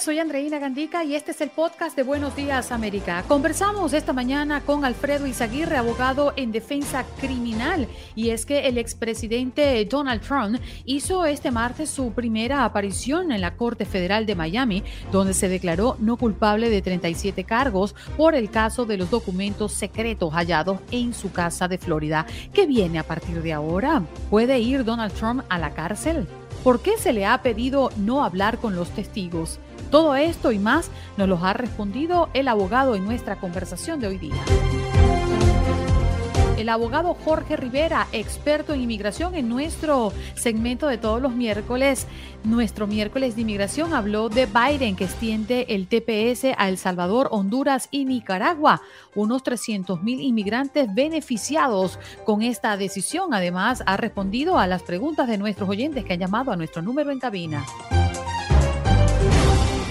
Soy Andreina Gandica y este es el podcast de Buenos Días América. Conversamos esta mañana con Alfredo Izaguirre, abogado en defensa criminal, y es que el expresidente Donald Trump hizo este martes su primera aparición en la Corte Federal de Miami, donde se declaró no culpable de 37 cargos por el caso de los documentos secretos hallados en su casa de Florida. ¿Qué viene a partir de ahora? ¿Puede ir Donald Trump a la cárcel? ¿Por qué se le ha pedido no hablar con los testigos? Todo esto y más nos los ha respondido el abogado en nuestra conversación de hoy día. El abogado Jorge Rivera, experto en inmigración en nuestro segmento de todos los miércoles, nuestro miércoles de inmigración, habló de Biden que extiende el TPS a El Salvador, Honduras y Nicaragua. Unos 300 mil inmigrantes beneficiados con esta decisión. Además, ha respondido a las preguntas de nuestros oyentes que han llamado a nuestro número en cabina.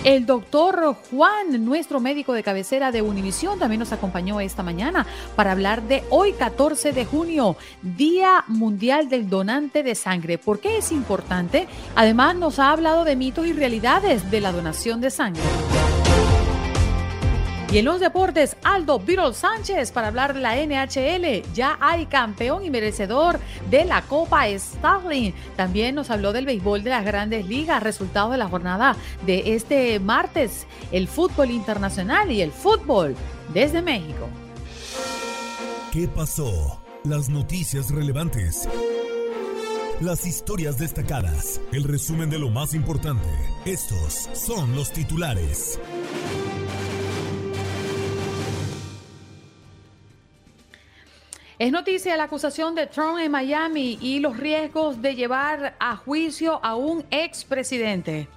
El doctor Juan, nuestro médico de cabecera de Univisión, también nos acompañó esta mañana para hablar de hoy, 14 de junio, Día Mundial del Donante de Sangre. ¿Por qué es importante? Además, nos ha hablado de mitos y realidades de la donación de sangre. Y en los deportes, Aldo Virol Sánchez para hablar de la NHL. Ya hay campeón y merecedor de la Copa Starling. También nos habló del béisbol de las grandes ligas, resultados de la jornada de este martes, el fútbol internacional y el fútbol desde México. ¿Qué pasó? Las noticias relevantes. Las historias destacadas. El resumen de lo más importante. Estos son los titulares. Es noticia la acusación de Trump en Miami y los riesgos de llevar a juicio a un expresidente.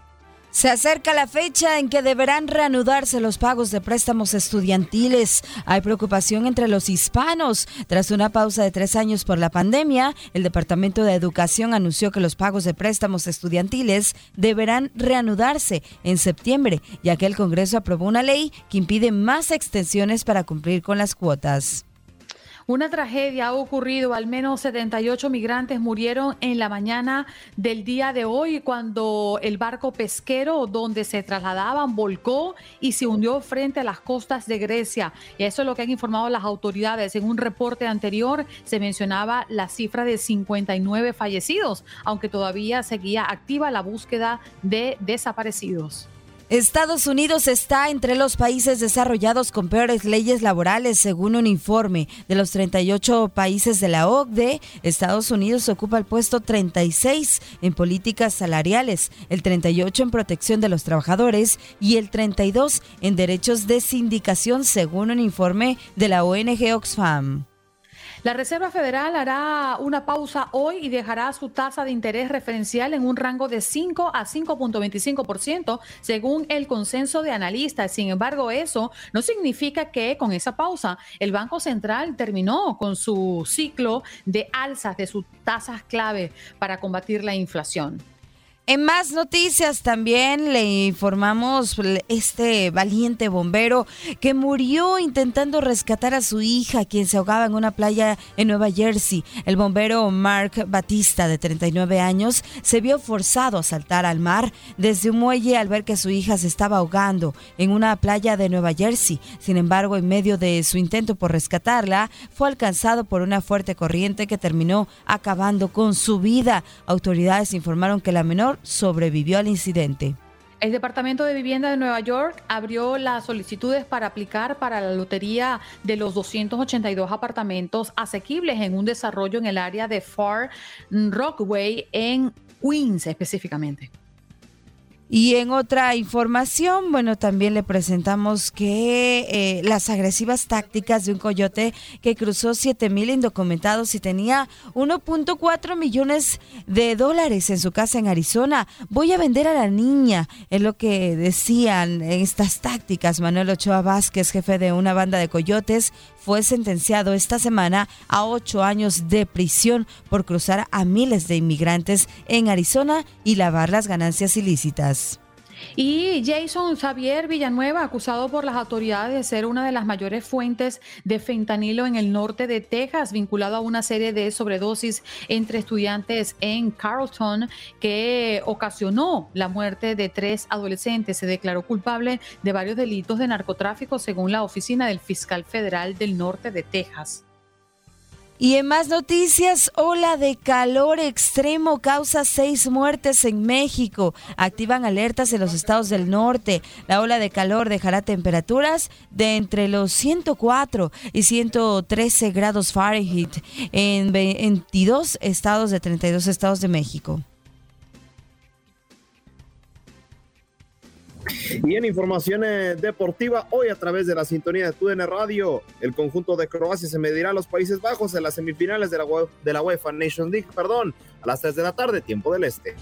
Se acerca la fecha en que deberán reanudarse los pagos de préstamos estudiantiles. Hay preocupación entre los hispanos. Tras una pausa de tres años por la pandemia, el Departamento de Educación anunció que los pagos de préstamos estudiantiles deberán reanudarse en septiembre, ya que el Congreso aprobó una ley que impide más extensiones para cumplir con las cuotas. Una tragedia ha ocurrido, al menos 78 migrantes murieron en la mañana del día de hoy cuando el barco pesquero donde se trasladaban volcó y se hundió frente a las costas de Grecia. Y eso es lo que han informado las autoridades. En un reporte anterior se mencionaba la cifra de 59 fallecidos, aunque todavía seguía activa la búsqueda de desaparecidos. Estados Unidos está entre los países desarrollados con peores leyes laborales, según un informe de los 38 países de la OCDE. Estados Unidos ocupa el puesto 36 en políticas salariales, el 38 en protección de los trabajadores y el 32 en derechos de sindicación, según un informe de la ONG Oxfam. La Reserva Federal hará una pausa hoy y dejará su tasa de interés referencial en un rango de 5 a 5.25%, según el consenso de analistas. Sin embargo, eso no significa que con esa pausa el Banco Central terminó con su ciclo de alzas de sus tasas clave para combatir la inflación. En más noticias también le informamos este valiente bombero que murió intentando rescatar a su hija quien se ahogaba en una playa en Nueva Jersey. El bombero Mark Batista de 39 años se vio forzado a saltar al mar desde un muelle al ver que su hija se estaba ahogando en una playa de Nueva Jersey. Sin embargo, en medio de su intento por rescatarla, fue alcanzado por una fuerte corriente que terminó acabando con su vida. Autoridades informaron que la menor sobrevivió al incidente. El Departamento de Vivienda de Nueva York abrió las solicitudes para aplicar para la lotería de los 282 apartamentos asequibles en un desarrollo en el área de Far Rockaway en Queens específicamente. Y en otra información, bueno, también le presentamos que eh, las agresivas tácticas de un coyote que cruzó 7 mil indocumentados y tenía 1.4 millones de dólares en su casa en Arizona. Voy a vender a la niña, es lo que decían estas tácticas. Manuel Ochoa Vázquez, jefe de una banda de coyotes, fue sentenciado esta semana a ocho años de prisión por cruzar a miles de inmigrantes en Arizona y lavar las ganancias ilícitas. Y Jason Xavier Villanueva, acusado por las autoridades de ser una de las mayores fuentes de fentanilo en el norte de Texas, vinculado a una serie de sobredosis entre estudiantes en Carlton que ocasionó la muerte de tres adolescentes. Se declaró culpable de varios delitos de narcotráfico según la oficina del fiscal federal del norte de Texas. Y en más noticias, ola de calor extremo causa seis muertes en México. Activan alertas en los estados del norte. La ola de calor dejará temperaturas de entre los 104 y 113 grados Fahrenheit en 22 estados de 32 estados de México. Y en informaciones deportivas, hoy a través de la sintonía de TUDN Radio, el conjunto de Croacia se medirá a los Países Bajos en las semifinales de la, de la UEFA Nations League, perdón, a las 3 de la tarde, tiempo del Este.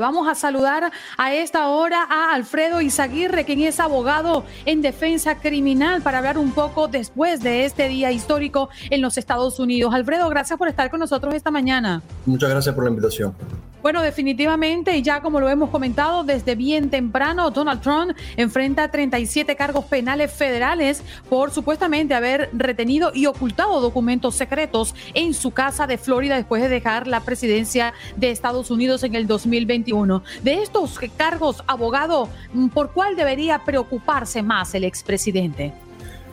Vamos a saludar a esta hora a Alfredo Izaguirre, quien es abogado en defensa criminal, para hablar un poco después de este día histórico en los Estados Unidos. Alfredo, gracias por estar con nosotros esta mañana. Muchas gracias por la invitación. Bueno, definitivamente, y ya como lo hemos comentado desde bien temprano, Donald Trump enfrenta 37 cargos penales federales por supuestamente haber retenido y ocultado documentos secretos en su casa de Florida después de dejar la presidencia de Estados Unidos en el 2021. De estos cargos, abogado, ¿por cuál debería preocuparse más el expresidente?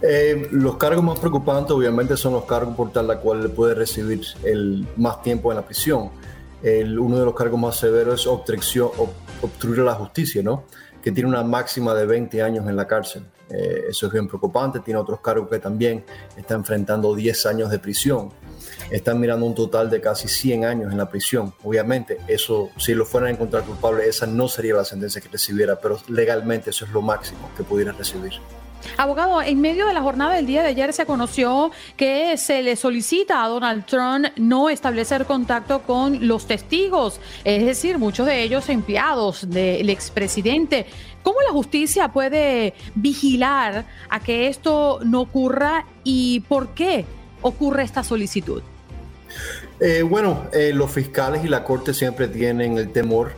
Eh, los cargos más preocupantes obviamente son los cargos por tal la cual puede recibir el más tiempo en la prisión uno de los cargos más severos es obstrucción, obstruir la justicia, ¿no? que tiene una máxima de 20 años en la cárcel. Eh, eso es bien preocupante. Tiene otros cargos que también está enfrentando 10 años de prisión. Están mirando un total de casi 100 años en la prisión. Obviamente, eso, si lo fueran a encontrar culpable, esa no sería la sentencia que recibiera, pero legalmente eso es lo máximo que pudiera recibir. Abogado, en medio de la jornada del día de ayer se conoció que se le solicita a Donald Trump no establecer contacto con los testigos, es decir, muchos de ellos empleados del expresidente. ¿Cómo la justicia puede vigilar a que esto no ocurra y por qué ocurre esta solicitud? Eh, bueno, eh, los fiscales y la corte siempre tienen el temor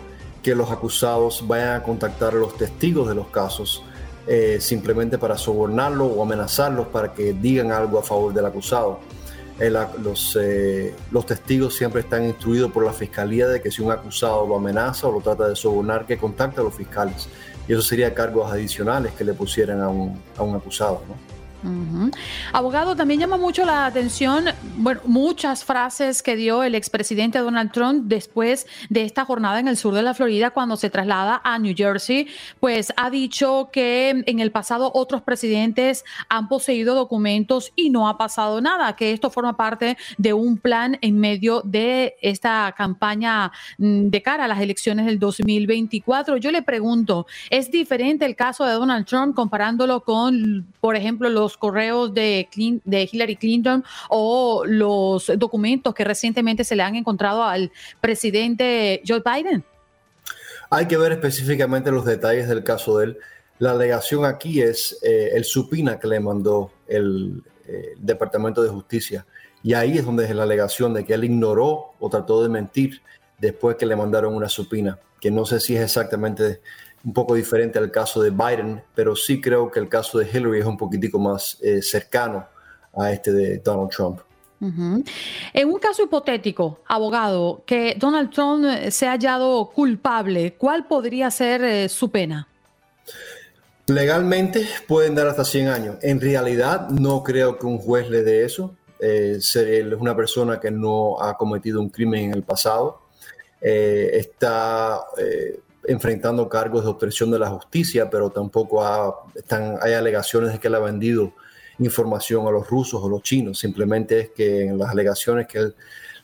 que los acusados vayan a contactar a los testigos de los casos eh, simplemente para sobornarlo o amenazarlos para que digan algo a favor del acusado. Los, los testigos siempre están instruidos por la fiscalía de que si un acusado lo amenaza o lo trata de sobornar, que contacte a los fiscales. Y eso sería cargos adicionales que le pusieran a un, a un acusado. ¿no? Abogado, también llama mucho la atención, bueno, muchas frases que dio el expresidente Donald Trump después de esta jornada en el sur de la Florida cuando se traslada a New Jersey, pues ha dicho que en el pasado otros presidentes han poseído documentos y no ha pasado nada, que esto forma parte de un plan en medio de esta campaña mm, de cara a las elecciones del 2024. Yo le pregunto, ¿es diferente el caso de Donald Trump comparándolo con, por ejemplo, los correos de, de Hillary Clinton o los documentos que recientemente se le han encontrado al presidente Joe Biden? Hay que ver específicamente los detalles del caso de él. La alegación aquí es eh, el supina que le mandó el, eh, Departamento de Justicia. Y ahí es donde es la alegación de que él ignoró o trató de mentir después que le mandaron una supina, que no sé si es exactamente un poco diferente al caso de Biden, pero sí creo que el caso de Hillary es un poquitico más eh, cercano a este de Donald Trump. En un caso hipotético, abogado, que Donald Trump se ha hallado culpable, ¿cuál podría ser eh, su pena? Legalmente pueden dar hasta 100 años. En realidad no creo que un juez le dé eso. es una persona que no ha cometido un crimen en el pasado. está enfrentando cargos de obstrucción de la justicia, pero tampoco están, hay alegaciones de que él ha vendido información a los rusos o los chinos. Simplemente es que en las alegaciones que él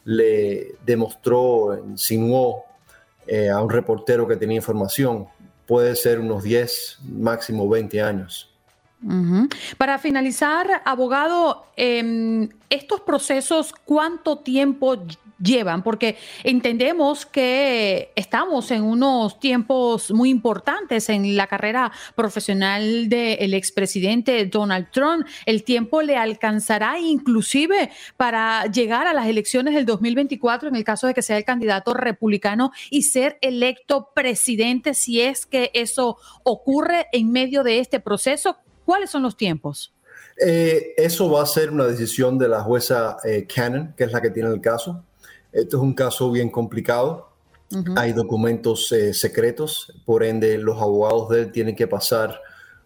le demostró, insinuó eh, a un reportero que tenía información, puede ser unos 10, máximo 20 años. Para finalizar, abogado, eh, estos procesos, ¿cuánto tiempo llevan, porque entendemos que estamos en unos tiempos muy importantes en la carrera profesional del expresidente Donald Trump. El tiempo le alcanzará inclusive para llegar a las elecciones del 2024 en el caso de que sea el candidato republicano y ser electo presidente si es que eso ocurre en medio de este proceso. ¿Cuáles son los tiempos? Eh, eso va a ser una decisión de la jueza eh, Cannon, que es la que tiene el caso. Esto es un caso bien complicado. Hay documentos eh, secretos, por ende los abogados de él tienen que pasar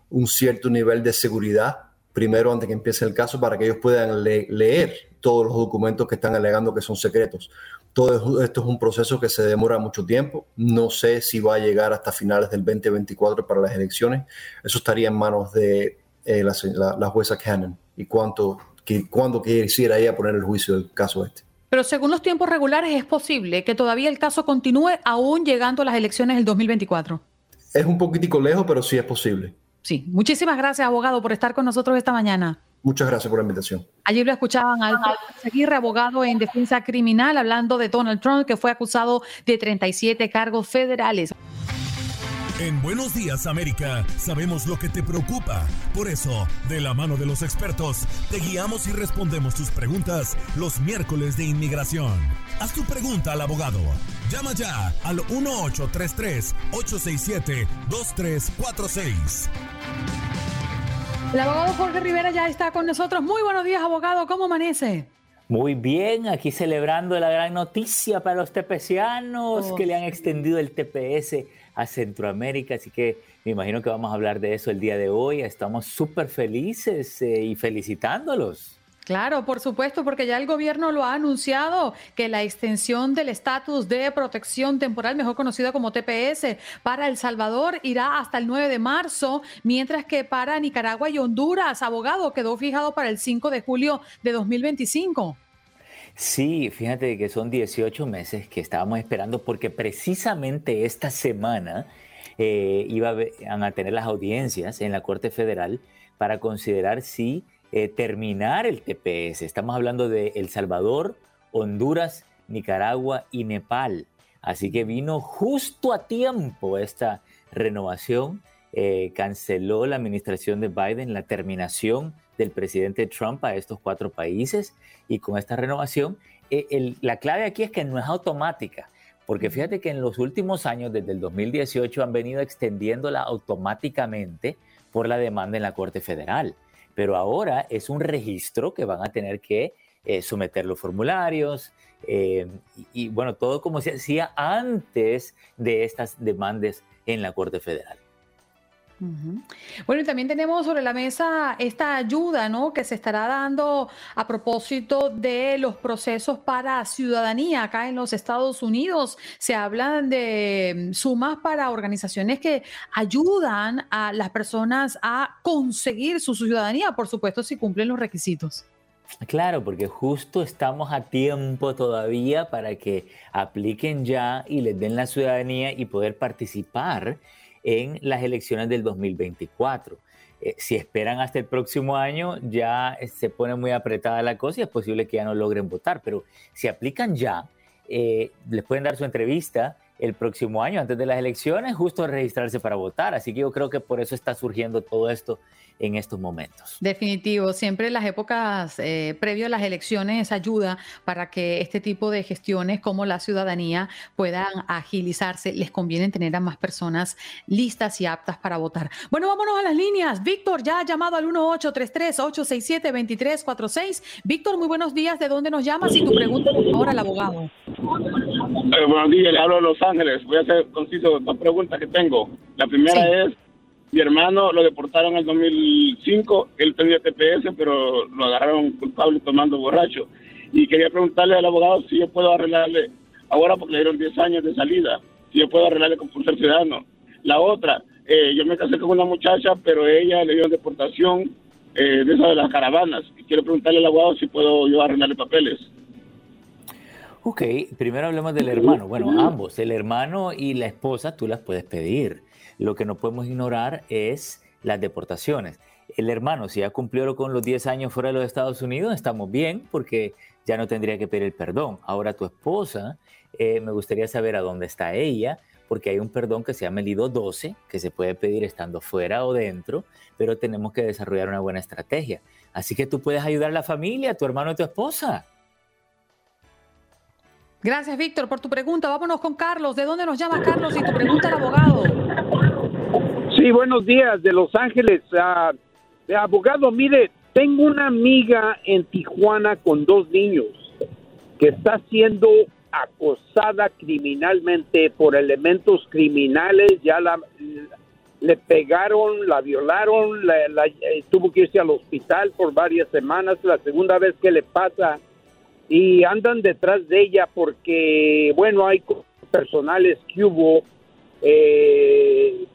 un cierto nivel de seguridad primero antes que empiece el caso para que ellos puedan leer todos los documentos que están alegando que son secretos. Todo esto es un proceso que se demora mucho tiempo. No sé si va a llegar hasta finales del 2024 para las elecciones. Eso estaría en manos de eh, la, jueza Cannon y cuánto, que, cuándo quisiera ella poner el juicio del caso este. Pero según los tiempos regulares es posible que todavía el caso continúe aún llegando a las elecciones del 2024. Es un poquitico lejos, pero sí es posible. Sí, muchísimas gracias, abogado, por estar con nosotros esta mañana. Muchas gracias por la invitación. Ayer lo escuchaban al Aguirre, abogado en defensa criminal, hablando de Donald Trump, que fue acusado de 37 cargos federales. En Buenos Días América sabemos lo que te preocupa. Por eso, de la mano de los expertos, te guiamos y respondemos tus preguntas los miércoles de inmigración. Haz tu pregunta al abogado. Llama ya al 1833-867-2346. El abogado Jorge Rivera ya está con nosotros. Muy buenos días, abogado. ¿Cómo amanece? Muy bien, aquí celebrando la gran noticia para los tepecianos que le han extendido el TPS a Centroamérica, así que me imagino que vamos a hablar de eso el día de hoy. Estamos súper felices eh, y felicitándolos. Claro, por supuesto, porque ya el gobierno lo ha anunciado que la extensión del estatus de protección temporal, mejor conocido como TPS, para El Salvador irá hasta el 9 de marzo, mientras que para Nicaragua y Honduras, abogado, quedó fijado para el 5 de julio de 2025. Sí, fíjate que son 18 meses que estábamos esperando porque precisamente esta semana eh, iban a tener las audiencias en la Corte Federal para considerar si eh, terminar el TPS. Estamos hablando de El Salvador, Honduras, Nicaragua y Nepal. Así que vino justo a tiempo esta renovación. Eh, canceló la administración de Biden la terminación del presidente Trump a estos cuatro países y con esta renovación, eh, la clave aquí es que no es automática, porque fíjate que en los últimos años, desde el 2018, han venido extendiéndola automáticamente por la demanda en la Corte Federal, pero ahora es un registro que van a tener que eh, someter los formularios eh, y, y bueno, todo como se hacía antes de estas demandas en la Corte Federal. Bueno, y también tenemos sobre la mesa esta ayuda, ¿no? Que se estará dando a propósito de los procesos para ciudadanía acá en los Estados Unidos. Se hablan de sumas para organizaciones que ayudan a las personas a conseguir su ciudadanía, por supuesto, si cumplen los requisitos. Claro, porque justo estamos a tiempo todavía para que apliquen ya y les den la ciudadanía y poder participar en las elecciones del 2024. Eh, si esperan hasta el próximo año, ya se pone muy apretada la cosa y es posible que ya no logren votar. Pero si aplican ya, eh, les pueden dar su entrevista el próximo año, antes de las elecciones, justo a registrarse para votar. Así que yo creo que por eso está surgiendo todo esto en estos momentos. Definitivo, siempre las épocas eh, previo a las elecciones ayuda para que este tipo de gestiones como la ciudadanía puedan agilizarse. Les conviene tener a más personas listas y aptas para votar. Bueno, vámonos a las líneas. Víctor ya ha llamado al 1833-867-2346. Víctor, muy buenos días. ¿De dónde nos llamas? Y tu pregunta, por favor, al abogado. Eh, buenos días, le hablo Los Ángeles. Voy a hacer conciso dos preguntas que tengo. La primera es Mi hermano lo deportaron en el 2005, él tenía TPS, pero lo agarraron culpable tomando borracho. Y quería preguntarle al abogado si yo puedo arreglarle, ahora porque le dieron 10 años de salida, si yo puedo arreglarle con ser ciudadano. La otra, eh, yo me casé con una muchacha, pero ella le dio deportación eh, de esa de las caravanas. Y quiero preguntarle al abogado si puedo yo arreglarle papeles. Ok, primero hablemos del hermano. Bueno, ambos, el hermano y la esposa, tú las puedes pedir. Lo que no podemos ignorar es las deportaciones. El hermano, si ya cumplió con los 10 años fuera de los Estados Unidos, estamos bien porque ya no tendría que pedir el perdón. Ahora tu esposa, eh, me gustaría saber a dónde está ella, porque hay un perdón que se llama el IDO 12, que se puede pedir estando fuera o dentro, pero tenemos que desarrollar una buena estrategia. Así que tú puedes ayudar a la familia, a tu hermano y tu esposa. Gracias, Víctor, por tu pregunta. Vámonos con Carlos. ¿De dónde nos llama Carlos y tu pregunta al abogado? Sí, buenos días, de Los Ángeles. Uh, abogado, mire, tengo una amiga en Tijuana con dos niños que está siendo acosada criminalmente por elementos criminales. Ya la, le pegaron, la violaron, la, eh, tuvo que irse al hospital por varias semanas. La segunda vez que le pasa y andan detrás de ella porque, bueno, hay personales que hubo eh,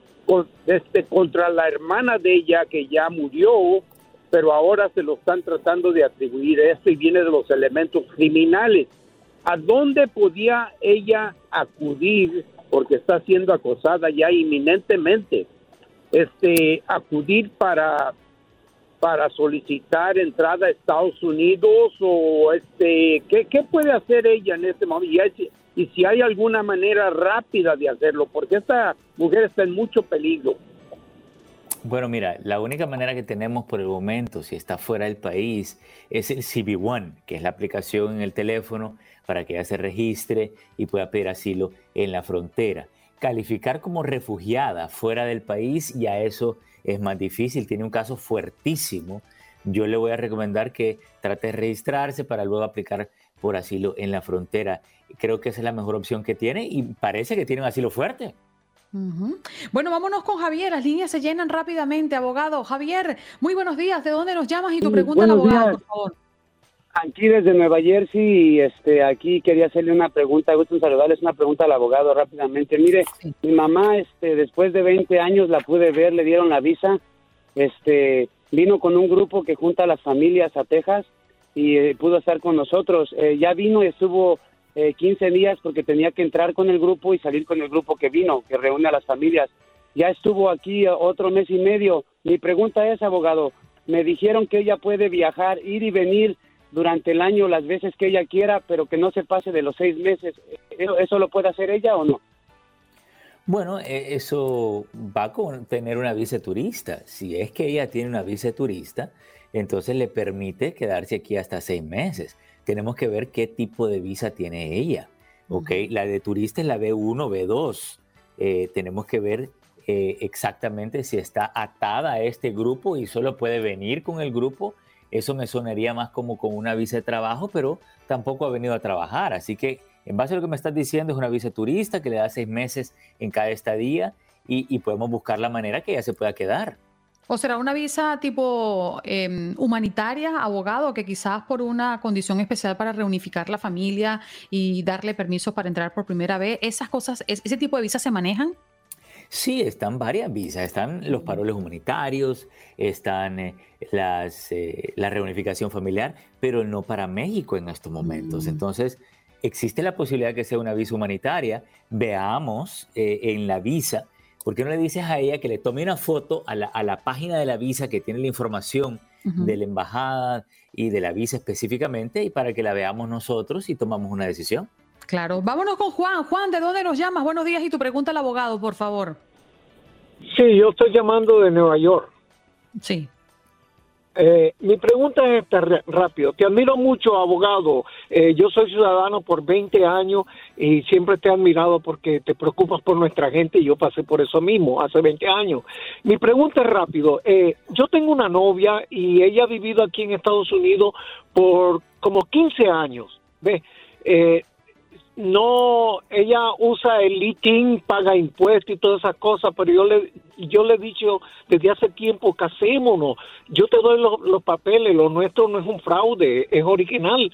este, contra la hermana de ella que ya murió, pero ahora se lo están tratando de atribuir esto y viene de los elementos criminales. ¿A dónde podía ella acudir porque está siendo acosada ya inminentemente? Este, acudir para para solicitar entrada a Estados Unidos o este qué, puede hacer ella en este momento y, si hay alguna manera rápida de hacerlo porque esta mujer está en mucho peligro. Bueno, mira, la única manera que tenemos por el momento, si está fuera del país, es el CB One, que es la aplicación en el teléfono para que ella se registre y pueda pedir asilo en la frontera. Calificar como refugiada fuera del país, y a eso es más difícil, tiene un caso fuertísimo, yo le voy a recomendar que trate de registrarse para luego aplicar por asilo en la frontera. Creo que esa es la mejor opción que tiene y parece que tiene un asilo fuerte. Bueno, vámonos con Javier. Las líneas se llenan rápidamente, abogado. Javier, muy buenos días. ¿De dónde nos llamas y tu pregunta al abogado, por favor? Aquí desde Nueva Jersey, este, aquí quería hacerle una pregunta, gusto saludarles, una pregunta al abogado rápidamente. Mire, mi mamá, este, después de 20 años la pude ver, le dieron la visa, este, vino con un grupo que junta a las familias a Texas y eh, pudo estar con nosotros. Eh, ya vino y estuvo 15 eh, días porque tenía que entrar con el grupo y salir con el grupo que vino, que reúne a las familias. Ya estuvo aquí otro mes y medio. Mi pregunta es, abogado, me dijeron que ella puede viajar, ir y venir durante el año las veces que ella quiera, pero que no se pase de los seis meses. ¿Eso, lo puede hacer ella o no? Bueno, e, eso va a tener una visa turista. Si es que ella tiene una visa turista, entonces le permite quedarse aquí hasta seis meses. Tenemos que ver qué tipo de visa tiene ella. ¿ok? La de turista es la B1, B2. Eh, tenemos que ver eh, exactamente si está atada a este grupo y solo puede venir con el grupo eso me sonaría más como con una visa de trabajo, pero tampoco ha venido a trabajar. Así que en base a lo que me estás diciendo, es una visa turista que le da seis meses en cada estadía y, podemos buscar la manera que ella se pueda quedar. ¿O será una visa tipo em, humanitaria, abogado, que quizás por una condición especial para reunificar la familia y darle permiso para entrar por primera vez? ¿Esas cosas, ese tipo de visas se manejan? Sí, están varias visas. Están los paroles humanitarios, están eh, las, eh, la reunificación familiar, pero no para México en estos momentos. Mm. Entonces, existe la posibilidad que sea una visa humanitaria. Veamos eh, en la visa, ¿por qué no le dices a ella que le tome una foto a la, a la página de la visa que tiene la información de la embajada y de la visa específicamente y para que la veamos nosotros y tomamos una decisión? Claro. Vámonos con Juan. Juan, ¿de dónde nos llamas? Buenos días y tu pregunta al abogado, por favor. Sí, yo estoy llamando de Nueva York. Sí. Eh, mi pregunta es rápido. Te admiro mucho, abogado. Eh, yo soy ciudadano por 20 años y siempre te he admirado porque te preocupas por nuestra gente y yo pasé por eso mismo hace 20 años. Mi pregunta es rápido. Eh, yo tengo una novia y ella ha vivido aquí en Estados Unidos por como 15 años. ¿Ves? No, ella usa el LITIN, paga impuestos y todas esas cosas, pero yo le, yo le he dicho desde hace tiempo, casémonos, yo te doy los, papeles, lo nuestro no es un fraude, es original,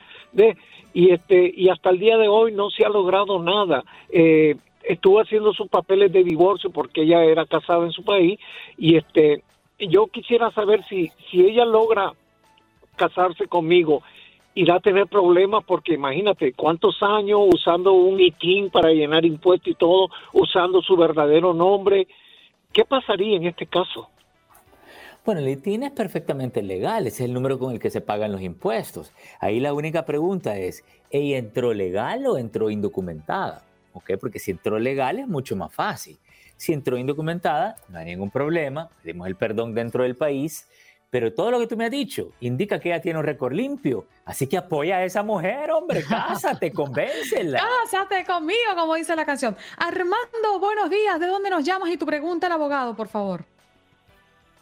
y este y hasta el día de hoy no se ha logrado nada. Eh, estuvo haciendo sus papeles de divorcio porque ella era casada en su país y este yo quisiera saber si si ella logra casarse conmigo irá a tener problemas porque imagínate cuántos años usando un ITIN para llenar impuestos y todo, usando su verdadero nombre. ¿Qué pasaría en este caso? Bueno, el ITIN es perfectamente legal, es el número con el que se pagan los impuestos. Ahí la única pregunta es, ¿ella entró legal o entró indocumentada? ¿Ok? Porque si entró legal es mucho más fácil. Si entró indocumentada, no hay ningún problema, pedimos el perdón dentro del país, pero todo lo que tú me has dicho indica que ella tiene un récord limpio. Así que apoya a esa mujer, hombre, cásate, convéncela. Cásate conmigo, como dice la canción. Armando, buenos días. ¿De dónde nos llamas y tu pregunta al abogado, por favor?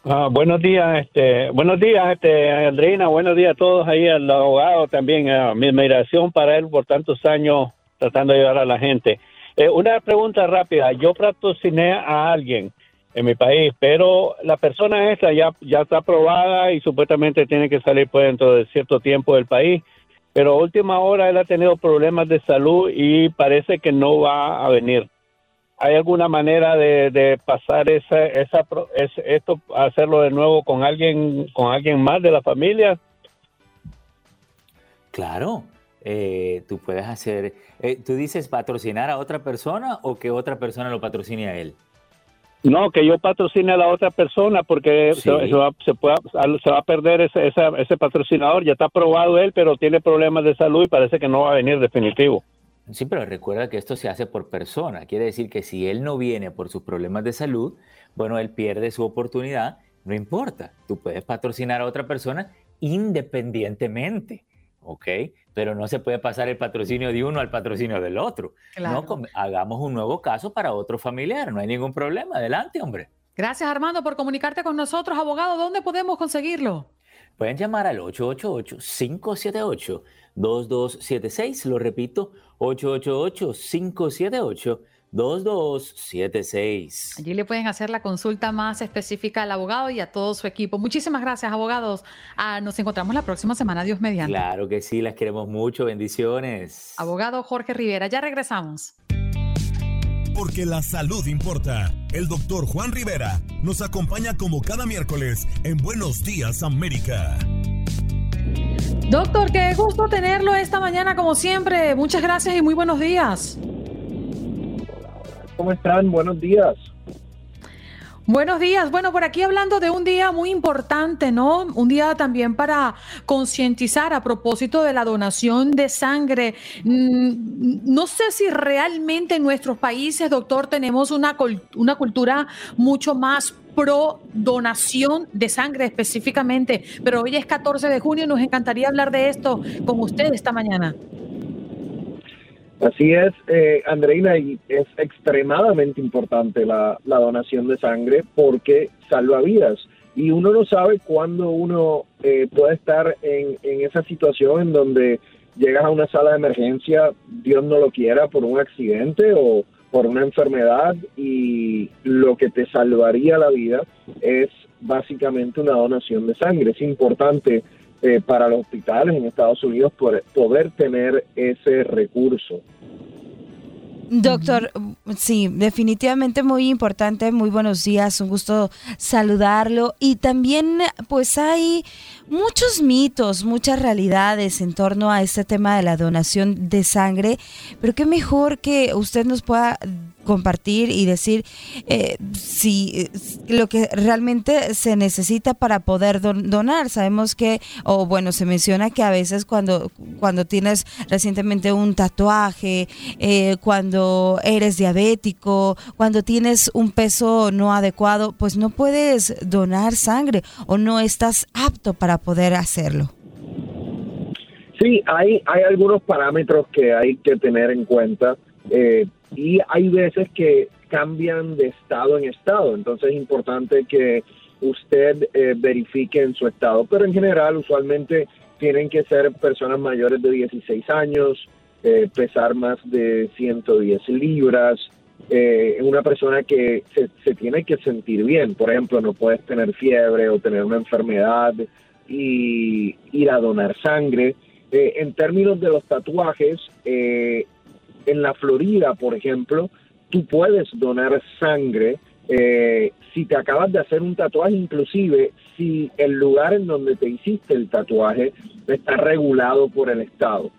Ah, buenos días, este, buenos días, este, Andreina, buenos días a todos ahí, al abogado también, a mi admiración para él por tantos años tratando de ayudar a la gente. Eh, una pregunta rápida, yo patrociné a alguien en mi país, pero la persona esa ya, ya está aprobada y supuestamente tiene que salir pues dentro de cierto tiempo del país, pero a última hora él ha tenido problemas de salud y parece que no va a venir. ¿Hay alguna manera de, pasar esa, esa, esto, hacerlo de nuevo con alguien, con alguien más de la familia? Claro, eh, tú puedes hacer, eh, tú dices patrocinar a otra persona o que otra persona lo patrocine a él. No, que yo patrocine a la otra persona porque se, va, se, se va a perder ese, ese patrocinador. Ya está aprobado él, pero tiene problemas de salud y parece que no va a venir definitivo. Sí, pero recuerda que esto se hace por persona. Quiere decir que si él no viene por sus problemas de salud, bueno, él pierde su oportunidad. No importa, tú puedes patrocinar a otra persona independientemente, ¿ok? Pero no se puede pasar el patrocinio de uno al patrocinio del otro. No, hagamos un nuevo caso para otro familiar, no hay ningún problema. Adelante, hombre. Gracias, Armando, por comunicarte con nosotros. Abogado, ¿dónde podemos conseguirlo? Pueden llamar al 888-578-2276. Lo repito, 888-578-2276. Allí le pueden hacer la consulta más específica al abogado y a todo su equipo. Muchísimas gracias, abogados. Ah, nos encontramos la próxima semana, Dios mediante. Claro que sí, las queremos mucho. Bendiciones. Abogado Jorge Rivera, ya regresamos. Porque la salud importa. El doctor Juan Rivera nos acompaña como cada miércoles en Buenos Días América. Doctor, qué gusto tenerlo esta mañana como siempre. Muchas gracias y muy buenos días. ¿Cómo están? Buenos días. Buenos días. Bueno, por aquí hablando de un día muy importante, ¿no? Un día también para concientizar a propósito de la donación de sangre. Mm, no sé si realmente en nuestros países, doctor, tenemos una, una cultura mucho más pro donación de sangre específicamente, pero hoy es 14 de junio y nos encantaría hablar de esto con usted esta mañana. Así es, eh, Andreina, y es extremadamente importante la, donación de sangre porque salva vidas. Y uno no sabe cuándo uno eh, puede estar en, en esa situación en donde llegas a una sala de emergencia, Dios no lo quiera, por un accidente o por una enfermedad y lo que te salvaría la vida es básicamente una donación de sangre. Es importante eh, para los hospitales en Estados Unidos poder tener ese recurso. Doctor, sí, definitivamente muy importante. Muy buenos días, un gusto saludarlo. Y también, pues hay muchos mitos, muchas realidades en torno a este tema de la donación de sangre, pero qué mejor que usted nos pueda compartir y decir eh, si lo que realmente se necesita para poder donar. Sabemos que, o bueno, se menciona que a veces cuando, cuando tienes recientemente un tatuaje, eh, cuando eres diabético, cuando tienes un peso no adecuado, pues no puedes donar sangre o no estás apto para poder hacerlo. Sí, hay, hay algunos parámetros que hay que tener en cuenta. Eh, y hay veces que cambian de estado en estado, entonces es importante que usted eh, verifique en su estado, pero en general usualmente tienen que ser personas mayores de 16 años, eh, pesar más de 110 libras, eh, una persona que se, se tiene que sentir bien. Por ejemplo, no puedes tener fiebre o tener una enfermedad y ir a donar sangre. Eh, en términos de los tatuajes, eh, en la Florida, por ejemplo, tú puedes donar sangre eh, si te acabas de hacer un tatuaje, inclusive si el lugar en donde te hiciste el tatuaje está regulado por el Estado.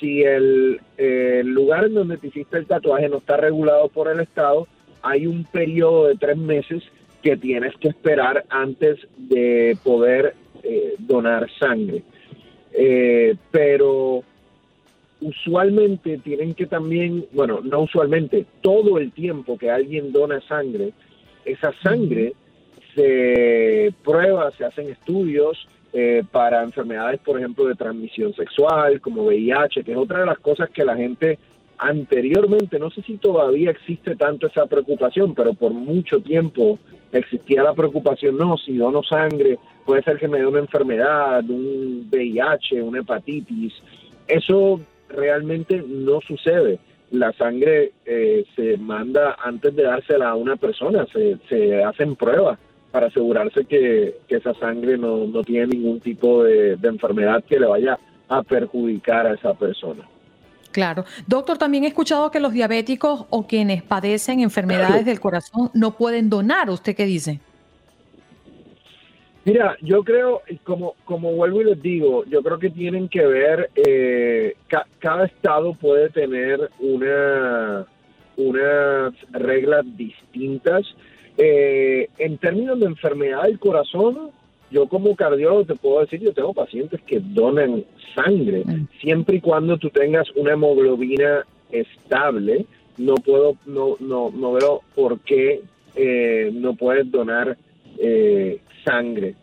Si el, eh, el lugar en donde te hiciste el tatuaje no está regulado por el Estado, hay un periodo de tres meses que tienes que esperar antes de poder eh, donar sangre. Eh, pero usualmente tienen que también, bueno, no usualmente, todo el tiempo que alguien dona sangre, esa sangre se prueba, se hacen estudios eh, para enfermedades, por ejemplo, de transmisión sexual, como VIH, que es otra de las cosas que la gente anteriormente, no sé si todavía existe tanto esa preocupación, pero por mucho tiempo existía la preocupación, no, si dono sangre, puede ser que me dé una enfermedad, un VIH, una hepatitis. Eso realmente no sucede. La sangre eh, se manda antes de dársela a una persona, se, hacen pruebas para asegurarse que, esa sangre no, tiene ningún tipo de enfermedad que le vaya a perjudicar a esa persona. Claro. Doctor, también he escuchado que los diabéticos o quienes padecen enfermedades del corazón no pueden donar. ¿Usted qué dice? Mira, yo creo, como, como vuelvo y les digo, yo creo que tienen que ver, eh, ca- cada estado puede tener una, unas reglas distintas. Eh, en términos de enfermedad del corazón, yo como cardiólogo te puedo decir, yo tengo pacientes que donan sangre, siempre y cuando tú tengas una hemoglobina estable, no puedo, no, no, no veo por qué eh, no puedes donar eh, sangre.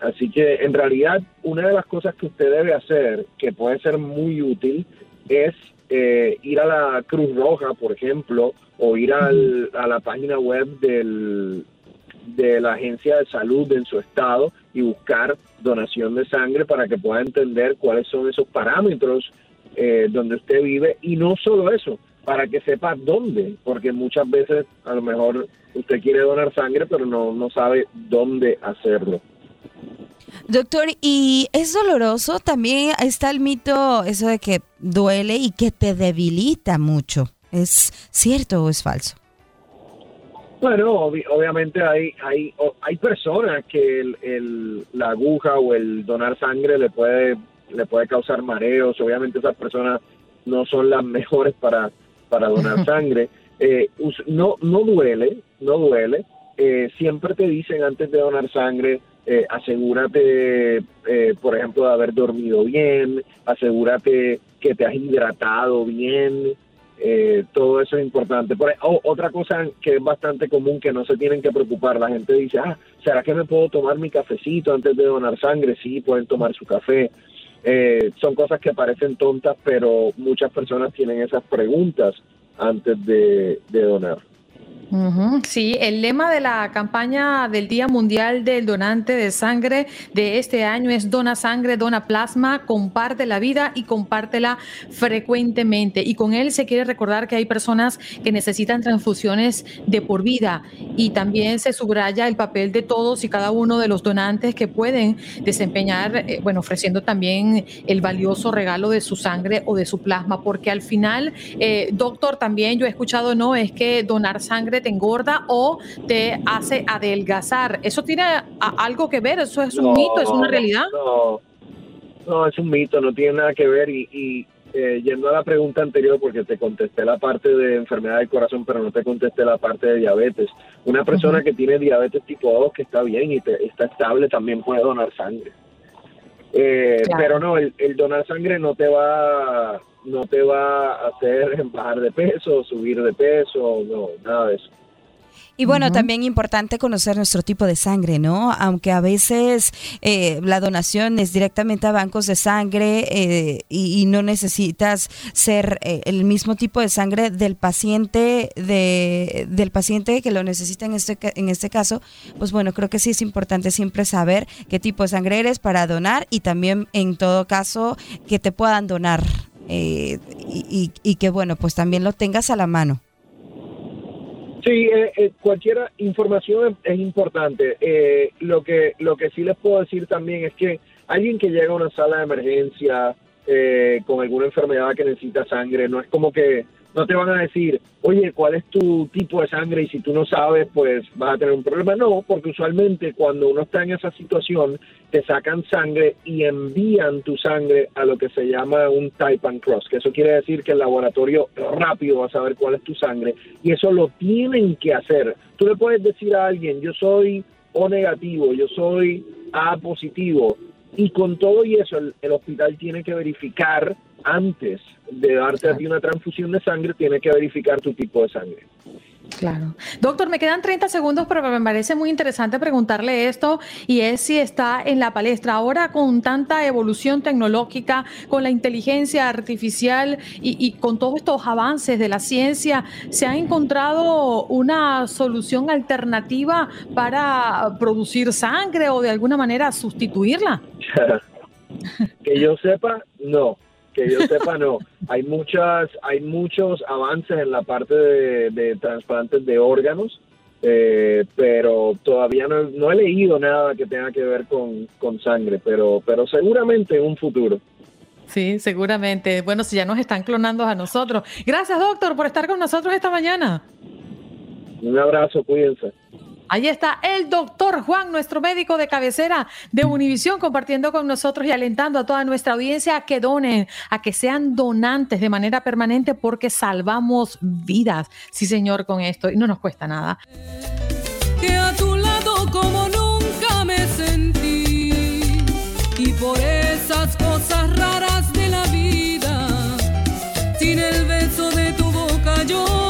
Así que en realidad una de las cosas que usted debe hacer, que puede ser muy útil, es eh, ir a la Cruz Roja, por ejemplo, o ir al- a la página web del, de la agencia de salud en su estado y buscar donación de sangre para que pueda entender cuáles son esos parámetros eh, donde usted vive y no solo eso, para que sepa dónde, porque muchas veces a lo mejor usted quiere donar sangre pero no, no sabe dónde hacerlo. Doctor, ¿y es doloroso? También está el mito, eso de que duele y que te debilita mucho. ¿Es cierto o es falso? Bueno, obvi- obviamente hay, hay, hay personas que el, el- la aguja o el donar sangre le puede, le puede causar mareos. Obviamente esas personas no son las mejores para, para donar sangre. Eh, no, no duele, no duele. Eh, siempre te dicen antes de donar sangre, eh, asegúrate, eh, por ejemplo, de haber dormido bien, asegúrate que te has hidratado bien, eh, todo eso es importante. Por, o- otra cosa que es bastante común que no se tienen que preocupar, la gente dice, ah, ¿será que me puedo tomar mi cafecito antes de donar sangre? Sí, pueden tomar su café. Eh, son cosas que parecen tontas, pero muchas personas tienen esas preguntas antes de donar. Sí, el lema de la campaña del Día Mundial del Donante de Sangre de este año es Dona Sangre, Dona Plasma, comparte la vida y compártela frecuentemente. Y con él se quiere recordar que hay personas que necesitan transfusiones de por vida. Y también se subraya el papel de todos y cada uno de los donantes que pueden desempeñar, eh, bueno, ofreciendo también el valioso regalo de su sangre o de su plasma, porque al final, eh, doctor, también yo he escuchado, no, es que donar sangre te engorda o te hace adelgazar. ¿Eso tiene a- algo que ver? ¿Eso es un No, mito? ¿Es una realidad? No, no, es un mito, no tiene nada que ver. Y, y, eh, yendo a la pregunta anterior, porque te contesté la parte de enfermedad del corazón, pero no te contesté la parte de diabetes. Una persona que tiene diabetes tipo 2, que está bien y te- está estable, también puede donar sangre. Eh, Claro. Pero no, el, el donar sangre no te va no te va a hacer bajar de peso, subir de peso, no, nada de eso. Y bueno, también importante conocer nuestro tipo de sangre, ¿no? Aunque a veces eh, la donación es directamente a bancos de sangre eh, y, y no necesitas ser eh, el mismo tipo de sangre del paciente, de, del paciente que lo necesita en este, en este caso, pues bueno, creo que sí es importante siempre saber qué tipo de sangre eres para donar y también en todo caso que te puedan donar eh, y, y- y que bueno, pues también lo tengas a la mano. Sí, eh, eh, cualquier información es, importante. Eh, lo que lo que sí les puedo decir también es que alguien que llega a una sala de emergencia eh, con alguna enfermedad que necesita sangre, no es como que no te van a decir, oye, ¿cuál es tu tipo de sangre? Y si tú no sabes, pues vas a tener un problema. No, porque usualmente cuando uno está en esa situación, te sacan sangre y envían tu sangre a lo que se llama un type and cross, que eso quiere decir que el laboratorio rápido va a saber cuál es tu sangre y eso lo tienen que hacer. Tú le puedes decir a alguien, yo soy O negativo, yo soy A positivo, y con todo y eso el, el hospital tiene que verificar antes de darte a ti una transfusión de sangre, tiene que verificar tu tipo de sangre. Claro. Doctor, me quedan 30 segundos, pero me parece muy interesante preguntarle esto y es si está en la palestra. Ahora con tanta evolución tecnológica, con la inteligencia artificial y, y con todos estos avances de la ciencia, ¿se ha encontrado una solución alternativa para producir sangre o de alguna manera sustituirla? que yo sepa, no. Que yo sepa, no. Hay muchas, hay muchos avances en la parte de, de trasplantes de órganos, eh, pero todavía no, no he leído nada que tenga que ver con, con sangre, pero, pero seguramente en un futuro. Sí, seguramente. Bueno, si ya nos están clonando a nosotros. Gracias, doctor, por estar con nosotros esta mañana. Un abrazo, cuídense. Ahí está el doctor Juan, nuestro médico de cabecera de Univisión, compartiendo con nosotros y alentando a toda nuestra audiencia a que donen, a que sean donantes de manera permanente porque salvamos vidas. Sí, señor, con esto. Y no nos cuesta nada. que a tu lado como nunca me sentí y por esas cosas raras de la vida sin el beso de tu boca yo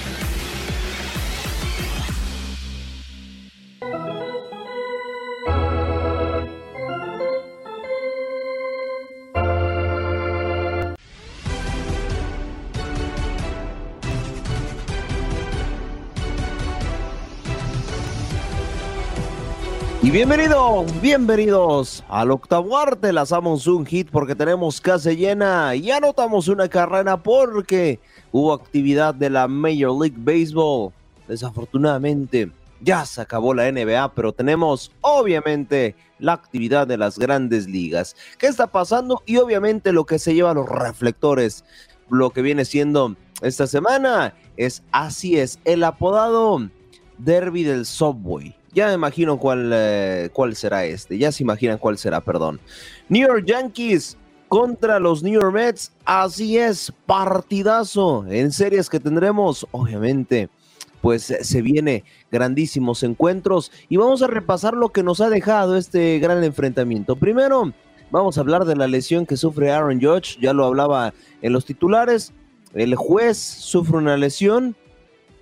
Bienvenidos, bienvenidos al octavo arte. Lanzamos un hit porque tenemos casa llena y anotamos una carrera porque hubo actividad de la Major League Baseball. Desafortunadamente ya se acabó la NBA, pero tenemos obviamente la actividad de las grandes ligas. ¿Qué está pasando? Y obviamente lo que se lleva a los reflectores. Lo que viene siendo esta semana es así es, el apodado Derby del Subway. Ya me imagino cuál, eh, cuál será este. Ya se imaginan cuál será, perdón. New York Yankees contra los New York Mets. Así es, partidazo en series que tendremos, obviamente. Pues eh, se viene grandísimos encuentros y vamos a repasar lo que nos ha dejado este gran enfrentamiento. Primero, vamos a hablar de la lesión que sufre Aaron Judge. Ya lo hablaba en los titulares. El juez sufre una lesión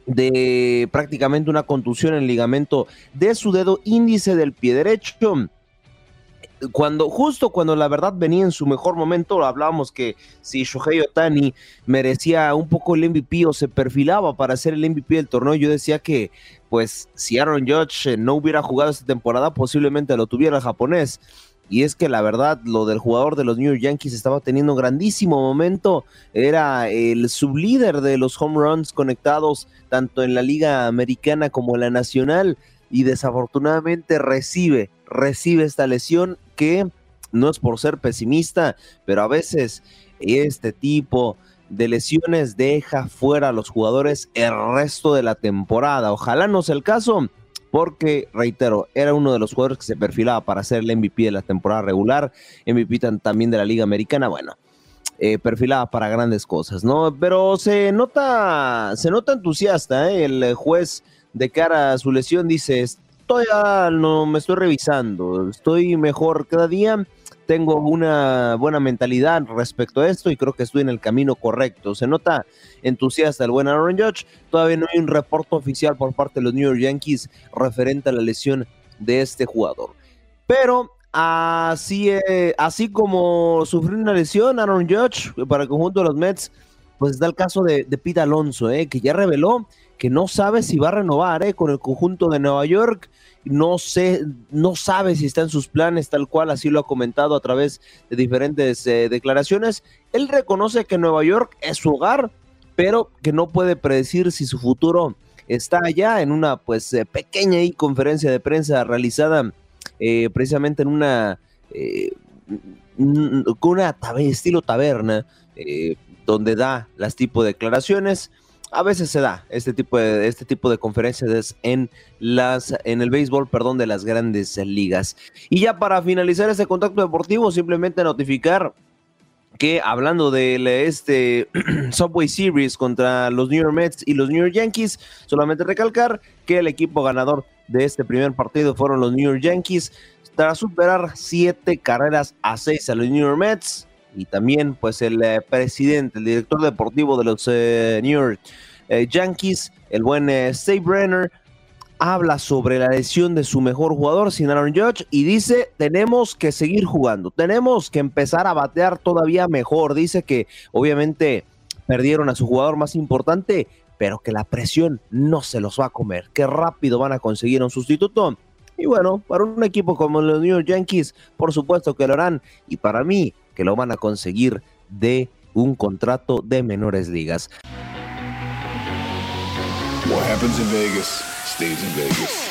de prácticamente una contusión en el ligamento de su dedo índice del pie derecho. Cuando, justo cuando la verdad venía en su mejor momento, hablábamos que si Shohei Otani merecía un poco el MVP o se perfilaba para ser el MVP del torneo, yo decía que, pues, si Aaron Judge no hubiera jugado esta temporada, posiblemente lo tuviera el japonés. Y es que la verdad, lo del jugador de los New York Yankees estaba teniendo un grandísimo momento. Era el sublíder de los home runs conectados tanto en la Liga Americana como en la Nacional. Y desafortunadamente recibe, recibe esta lesión que no es por ser pesimista, pero a veces este tipo de lesiones deja fuera a los jugadores el resto de la temporada. Ojalá no sea el caso, porque, reitero, era uno de los jugadores que se perfilaba para ser el MVP de la temporada regular, MVP también de la Liga Americana, bueno, eh, perfilaba para grandes cosas, ¿no? Pero se nota, se nota entusiasta, ¿eh? El juez de cara a su lesión dice, estoy, ah, no, me estoy revisando, estoy mejor cada día, tengo una buena mentalidad respecto a esto y creo que estoy en el camino correcto. Se nota entusiasta el buen Aaron Judge. Todavía no hay un reporte oficial por parte de los New York Yankees referente a la lesión de este jugador. Pero así, eh, así como sufrió una lesión Aaron Judge para el conjunto de los Mets, pues da el caso de, de Pete Alonso, eh, que ya reveló que no sabe si va a renovar eh, con el conjunto de Nueva York. No sé, no sabe si está en sus planes, tal cual así lo ha comentado a través de diferentes eh, declaraciones. Él reconoce que Nueva York es su hogar, pero que no puede predecir si su futuro está allá en una pues eh, pequeña conferencia de prensa realizada precisamente en una con una estilo taberna eh, donde da las tipo de declaraciones. A veces se da este tipo de este tipo de conferencias en las en el béisbol perdón de las grandes ligas. Y ya para finalizar este contacto deportivo simplemente notificar que hablando de este Subway Series contra los New York Mets y los New York Yankees, solamente recalcar que el equipo ganador de este primer partido fueron los New York Yankees, tras superar siete carreras a seis a los New York Mets, y también pues el eh, presidente, el director deportivo de los eh, New York eh, Yankees, el buen Steve Brenner, habla sobre la lesión de su mejor jugador, sin Aaron Judge, y dice, tenemos que seguir jugando, tenemos que empezar a batear todavía mejor. Dice que obviamente perdieron a su jugador más importante, pero que la presión no se los va a comer, que rápido van a conseguir un sustituto. Y bueno, para un equipo como los New York Yankees, por supuesto que lo harán, y para mí, que lo van a conseguir de un contrato de menores ligas. What happens in Vegas stays in Vegas.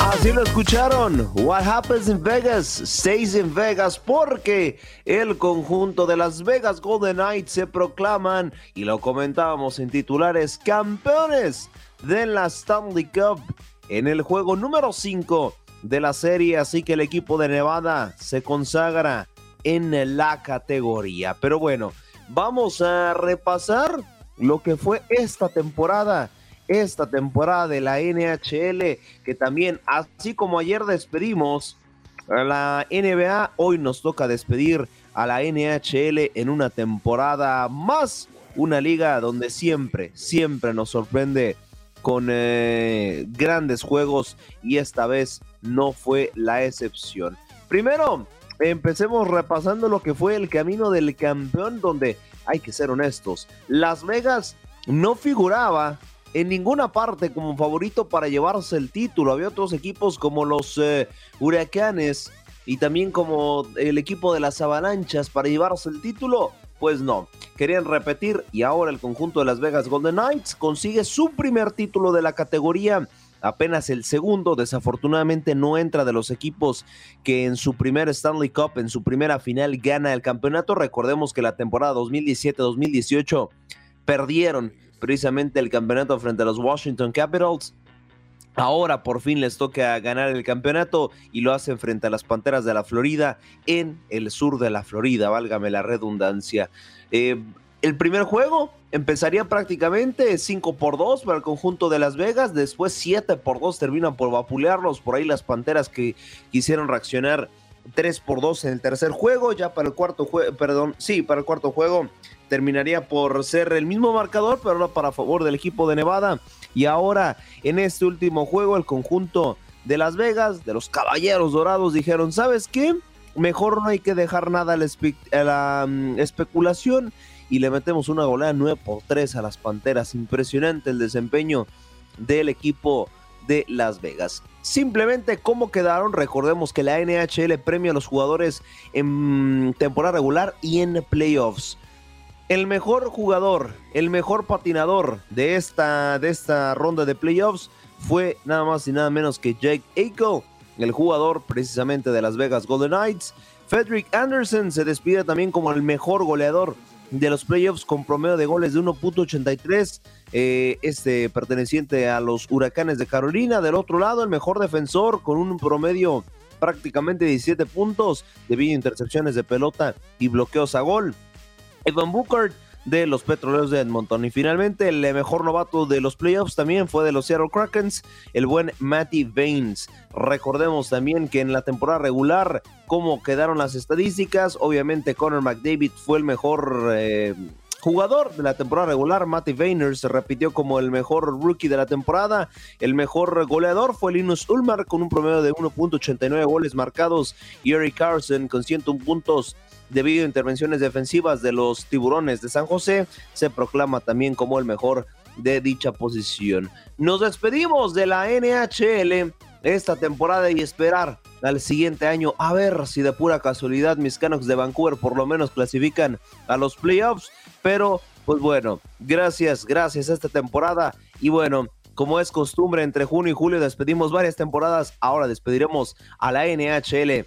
Así lo escucharon. What happens in Vegas stays in Vegas porque el conjunto de Las Vegas Golden Knights se proclaman y lo comentábamos en titulares campeones de la Stanley Cup en el juego número 5 de la serie, así que el equipo de Nevada se consagra en la categoría. Pero bueno, vamos a repasar lo que fue esta temporada, esta temporada de la NHL, que también, así como ayer despedimos a la NBA, hoy nos toca despedir a la NHL en una temporada más, una liga donde siempre, siempre nos sorprende con eh, grandes juegos y esta vez no fue la excepción. Primero, empecemos repasando lo que fue el camino del campeón donde hay que ser honestos, Las Vegas no figuraba en ninguna parte como favorito para llevarse el título. Había otros equipos como los eh, Huracanes y también como el equipo de las Avalanchas para llevarse el título. Pues no, querían repetir y ahora el conjunto de Las Vegas Golden Knights consigue su primer título de la categoría apenas el segundo. Desafortunadamente no entra de los equipos que en su primer Stanley Cup, en su primera final, gana el campeonato. Recordemos que la temporada 2017-2018 perdieron precisamente el campeonato frente a los Washington Capitals. Ahora por fin les toca ganar el campeonato y lo hacen frente a las Panteras de la Florida en el sur de la Florida, válgame la redundancia. Eh, el primer juego empezaría prácticamente 5 por 2 para el conjunto de Las Vegas, después 7 por 2 terminan por vapulearlos, por ahí las Panteras que quisieron reaccionar 3 por 2 en el tercer juego, ya para el cuarto juego, perdón, sí, para el cuarto juego terminaría por ser el mismo marcador, pero ahora para favor del equipo de Nevada. Y ahora en este último juego el conjunto de Las Vegas, de los Caballeros Dorados, dijeron, ¿sabes qué? Mejor no hay que dejar nada a la, um, especulación y le metemos una goleada 9 por 3 a las Panteras. Impresionante el desempeño del equipo de Las Vegas. Simplemente cómo quedaron, recordemos que la NHL premia a los jugadores en temporada regular y en playoffs. El mejor jugador, el mejor patinador de esta, de esta ronda de playoffs fue nada más y nada menos que Jake Eichel, el jugador precisamente de Las Vegas Golden Knights. Frederick Anderson se despide también como el mejor goleador de los playoffs con promedio de goles de 1.83, eh, este perteneciente a los Huracanes de Carolina. Del otro lado, el mejor defensor con un promedio prácticamente 17 puntos debido a intercepciones de pelota y bloqueos a gol. Evan Booker de los Petroleros de Edmonton. Y finalmente, el mejor novato de los playoffs también fue de los Seattle Krakens, el buen Matty Baines. Recordemos también que en la temporada regular, cómo quedaron las estadísticas, obviamente Connor McDavid fue el mejor... Eh, jugador de la temporada regular, Matty Vayner, se repitió como el mejor rookie de la temporada. El mejor goleador fue Linus Ulmar con un promedio de 1.89 goles marcados y Eric Carson con 101 puntos debido a intervenciones defensivas de los tiburones de San José. Se proclama también como el mejor de dicha posición. Nos despedimos de la NHL esta temporada y esperar al siguiente año a ver si de pura casualidad mis Canucks de Vancouver por lo menos clasifican a los playoffs pero, pues bueno, gracias, gracias a esta temporada. Y bueno, como es costumbre, entre junio y julio despedimos varias temporadas. Ahora despediremos a la NHL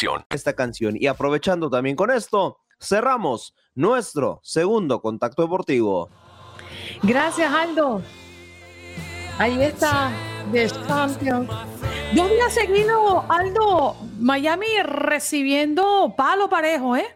información esta canción. Y aprovechando también con esto, cerramos nuestro segundo contacto deportivo. Gracias, Aldo. Ahí está The Champions. Yo había seguido, Aldo, Miami recibiendo palo parejo, ¿eh?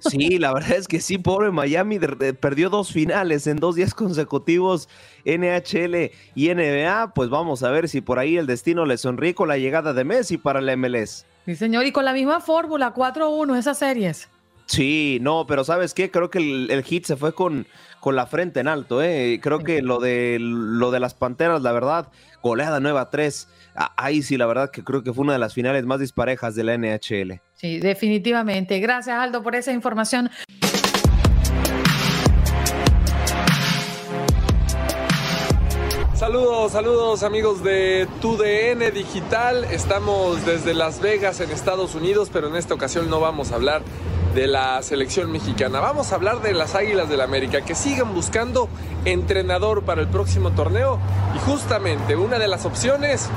Sí, la verdad es que sí, pobre Miami perdió dos finales en dos días consecutivos NHL y NBA. Pues vamos a ver si por ahí el destino le sonríe con la llegada de Messi para el MLS. Sí, señor, y con la misma fórmula, 4-1, esas series. Sí, no, pero ¿sabes qué? Creo que el, hit se fue con, con la frente en alto, ¿eh? Creo que lo de, lo de las Panteras, la verdad, goleada nueva 3, ahí sí, la verdad que creo que fue una de las finales más disparejas de la NHL. Sí, definitivamente. Gracias, Aldo, por esa información. Saludos, saludos amigos de TUDN Digital. Estamos desde Las Vegas en Estados Unidos, pero en esta ocasión no vamos a hablar de la selección mexicana. Vamos a hablar de las Águilas del la América que siguen buscando entrenador para el próximo torneo y justamente una de las opciones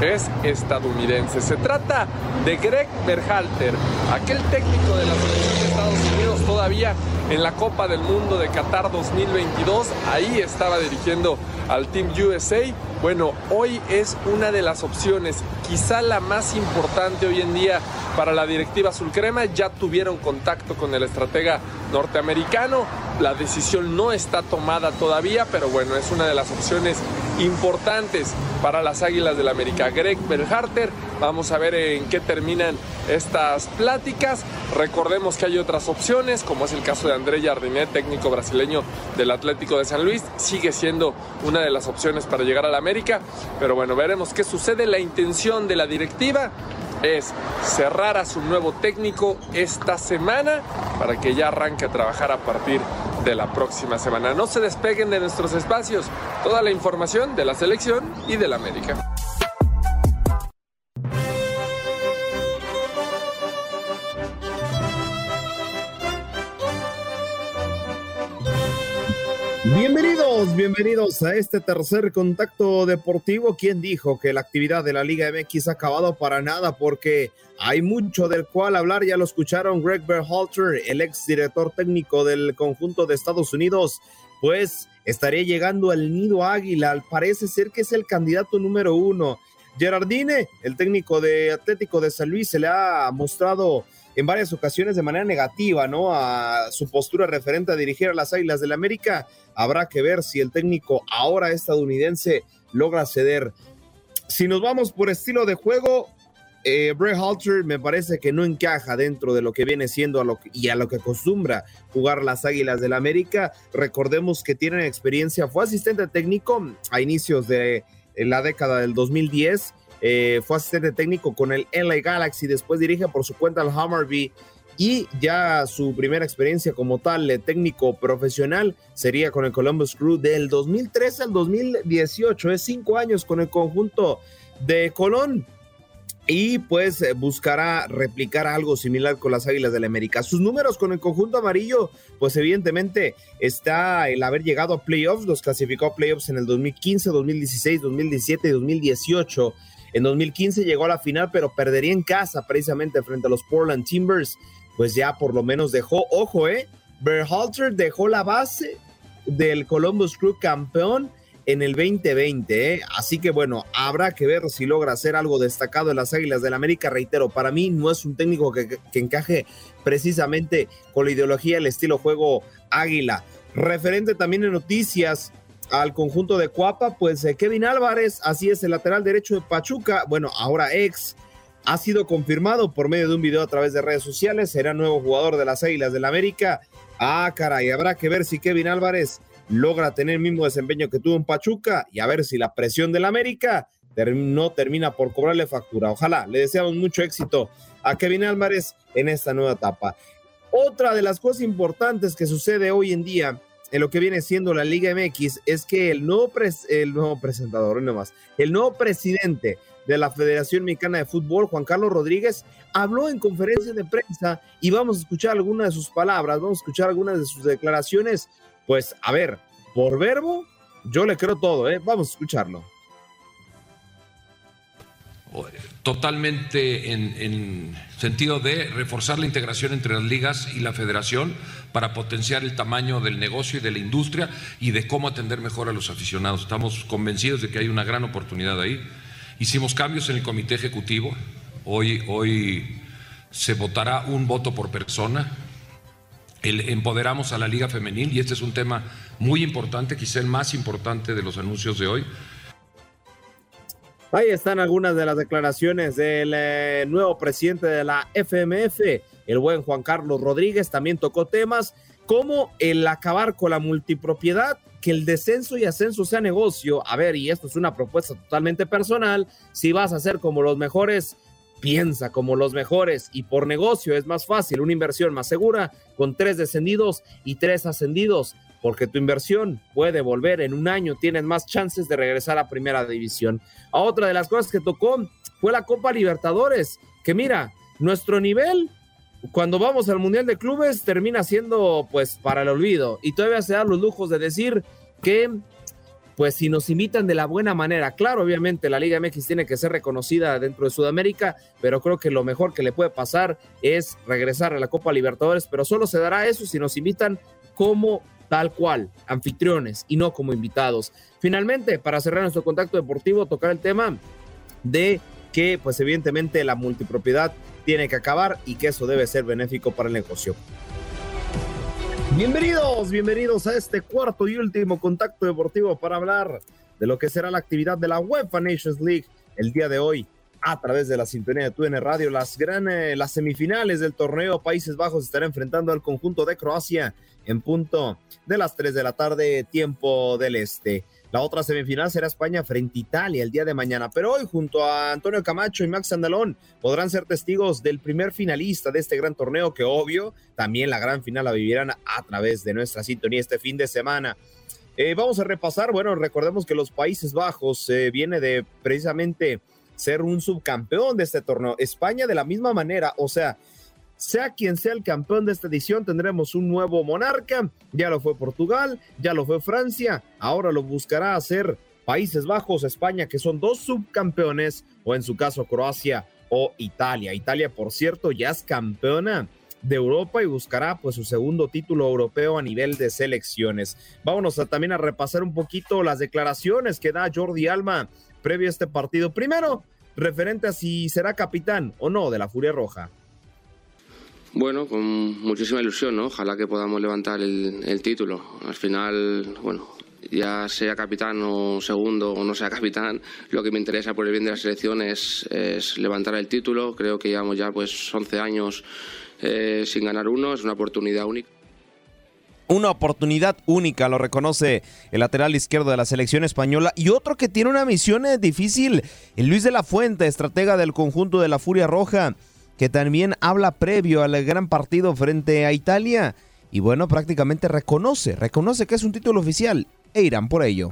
es estadounidense. Se trata de Greg Berhalter, aquel técnico de la selección de Estados Unidos todavía en la Copa del Mundo de Qatar 2022. Ahí estaba dirigiendo al Team USA. Bueno, hoy es una de las opciones, quizá la más importante hoy en día para la directiva Crema. Ya tuvieron contacto con el estratega norteamericano. La decisión no está tomada todavía, pero bueno, es una de las opciones importantes para las Águilas del la América. Greg Berharter, vamos a ver en qué terminan estas pláticas. Recordemos que hay otras opciones, como es el caso de André Jardinet, técnico brasileño del Atlético de San Luis. Sigue siendo una de las opciones para llegar a la América, pero bueno, veremos qué sucede. La intención de la directiva es cerrar a su nuevo técnico esta semana para que ya arranque a trabajar a partir de la próxima semana. No se despeguen de nuestros espacios. Toda la información de la selección y de la América. Bienvenidos, a este tercer contacto deportivo. ¿Quién dijo que la actividad de la Liga MX ha acabado para nada? Porque hay mucho del cual hablar. Ya lo escucharon Greg Berhalter, el ex director técnico del conjunto de Estados Unidos, pues estaría llegando al nido águila. Parece ser que es el candidato número uno. Gerardine, el técnico de Atlético de San Luis, se le ha mostrado en varias ocasiones de manera negativa, ¿no? A su postura referente a dirigir a las Águilas del América. Habrá que ver si el técnico ahora estadounidense logra ceder. Si nos vamos por estilo de juego, eh, Bray Halter me parece que no encaja dentro de lo que viene siendo y a lo que acostumbra jugar las Águilas del América. Recordemos que tienen experiencia, fue asistente técnico a inicios de la década del 2010 eh, fue asistente técnico con el LA Galaxy, después dirige por su cuenta al Hammarby y ya su primera experiencia como tal de técnico profesional sería con el Columbus Crew del 2013 al 2018, es cinco años con el conjunto de Colón. Y pues eh, buscará replicar algo similar con las Águilas del la América. Sus números con el conjunto amarillo, pues evidentemente está el haber llegado a playoffs, los clasificó a playoffs en el 2015, 2016, 2017 y 2018. En 2015 llegó a la final, pero perdería en casa precisamente frente a los Portland Timbers. Pues ya por lo menos dejó, ojo, eh, Berhalter dejó la base del Columbus Crew campeón en el 2020. ¿eh? Así que bueno, habrá que ver si logra hacer algo destacado en las Águilas del la América. Reitero, para mí no es un técnico que, encaje precisamente con la ideología, el estilo juego águila. Referente también en noticias al conjunto de Cuapa, pues eh, Kevin Álvarez, así es el lateral derecho de Pachuca, bueno, ahora ex, ha sido confirmado por medio de un video a través de redes sociales, será nuevo jugador de las Águilas del la América. Ah, caray, habrá que ver si Kevin Álvarez logra tener el mismo desempeño que tuvo en Pachuca y a ver si la presión del América no termina por cobrarle factura. Ojalá, le deseamos mucho éxito a Kevin Álvarez en esta nueva etapa. Otra de las cosas importantes que sucede hoy en día en lo que viene siendo la Liga MX es que el nuevo, el nuevo presentador, no más, el nuevo presidente de la Federación Mexicana de Fútbol, Juan Carlos Rodríguez, habló en conferencia de prensa y vamos a escuchar algunas de sus palabras, vamos a escuchar algunas de sus declaraciones pues a ver, por verbo, yo le creo todo, ¿eh? Vamos a escucharlo. Totalmente en, en, sentido de reforzar la integración entre las ligas y la federación para potenciar el tamaño del negocio y de la industria y de cómo atender mejor a los aficionados. Estamos convencidos de que hay una gran oportunidad ahí. Hicimos cambios en el comité ejecutivo. Hoy, hoy se votará un voto por persona el, empoderamos a la Liga Femenil y este es un tema muy importante, quizá el más importante de los anuncios de hoy. Ahí están algunas de las declaraciones del eh, nuevo presidente de la FMF, el buen Juan Carlos Rodríguez, también tocó temas como el acabar con la multipropiedad, que el descenso y ascenso sea negocio. A ver, y esto es una propuesta totalmente personal, si vas a ser como los mejores piensa como los mejores. Y por negocio es más fácil, una inversión más segura con tres descendidos y tres ascendidos, porque tu inversión puede volver en un año, tienes más chances de regresar a primera división. A otra de las cosas que tocó fue la Copa Libertadores, que mira, nuestro nivel cuando vamos al Mundial de Clubes termina siendo pues para el olvido. Y todavía se da los lujos de decir que pues si nos imitan de la buena manera, claro, obviamente la Liga MX tiene que ser reconocida dentro de Sudamérica, pero creo que lo mejor que le puede pasar es regresar a la Copa Libertadores, pero solo se dará eso si nos imitan como tal cual, anfitriones y no como invitados. Finalmente, para cerrar nuestro contacto deportivo, tocar el tema de que pues evidentemente la multipropiedad tiene que acabar y que eso debe ser benéfico para el negocio. Bienvenidos, bienvenidos a este cuarto y último contacto deportivo para hablar de lo que será la actividad de la UEFA Nations League el día de hoy a través de la sintonía de TUN Radio. Las, gran, eh, las semifinales del torneo Países Bajos estarán enfrentando al conjunto de Croacia en punto de las 3 de la tarde, tiempo del este. La otra semifinal será España frente a Italia el día de mañana. Pero hoy, junto a Antonio Camacho y Max Andalón, podrán ser testigos del primer finalista de este gran torneo, que obvio, también la gran final la vivirán a través de nuestra sintonía este fin de semana. Eh, vamos a repasar, bueno, recordemos que los Países Bajos eh, viene de precisamente ser un subcampeón de este torneo. España de la misma manera, o sea, sea quien sea el campeón de esta edición, tendremos un nuevo monarca. Ya lo fue Portugal, ya lo fue Francia, ahora lo buscará hacer Países Bajos, España, que son dos subcampeones, o en su caso Croacia o Italia. Italia, por cierto, ya es campeona de Europa y buscará pues su segundo título europeo a nivel de selecciones. Vámonos también a repasar un poquito las declaraciones que da Jordi Alma previo a este partido. Primero, referente a si será capitán o no de la Furia Roja. Bueno, con muchísima ilusión, ¿no? Ojalá que podamos levantar el, título. Al final, bueno, ya sea capitán o segundo o no sea capitán, lo que me interesa por el bien de la selección es, levantar el título. Creo que llevamos ya pues 11 años eh, sin ganar uno, es una oportunidad única. Una oportunidad única, lo reconoce el lateral izquierdo de la selección española. Y otro que tiene una misión eh, difícil, el Luis de la Fuente, estratega del conjunto de la Furia Roja que también habla previo al gran partido frente a Italia. Y bueno, prácticamente reconoce, reconoce que es un título oficial e irán por ello.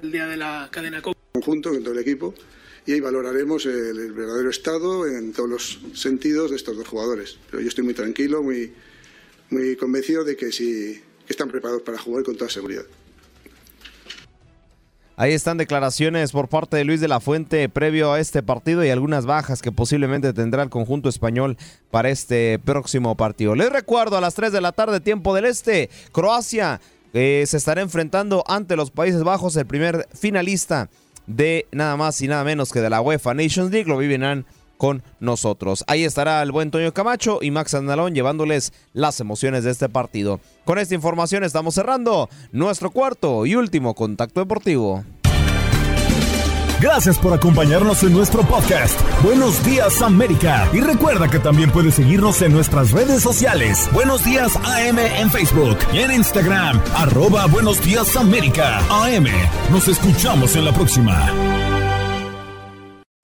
El día de la cadena Conjunto con todo el equipo y ahí valoraremos el, el verdadero estado en todos los sentidos de estos dos jugadores. Pero yo estoy muy tranquilo, muy, muy convencido de que sí que están preparados para jugar con toda seguridad. Ahí están declaraciones por parte de Luis de la Fuente previo a este partido y algunas bajas que posiblemente tendrá el conjunto español para este próximo partido. Les recuerdo a las 3 de la tarde, tiempo del este, Croacia eh, se estará enfrentando ante los Países Bajos, el primer finalista de nada más y nada menos que de la UEFA Nations League. Lo vivirán con nosotros. Ahí estará el buen Toño Camacho y Max Andalón llevándoles las emociones de este partido. Con esta información estamos cerrando nuestro cuarto y último contacto deportivo. Gracias por acompañarnos en nuestro podcast. Buenos días América. Y recuerda que también puedes seguirnos en nuestras redes sociales. Buenos días AM en Facebook y en Instagram. Arroba Buenos días América. AM. Nos escuchamos en la próxima.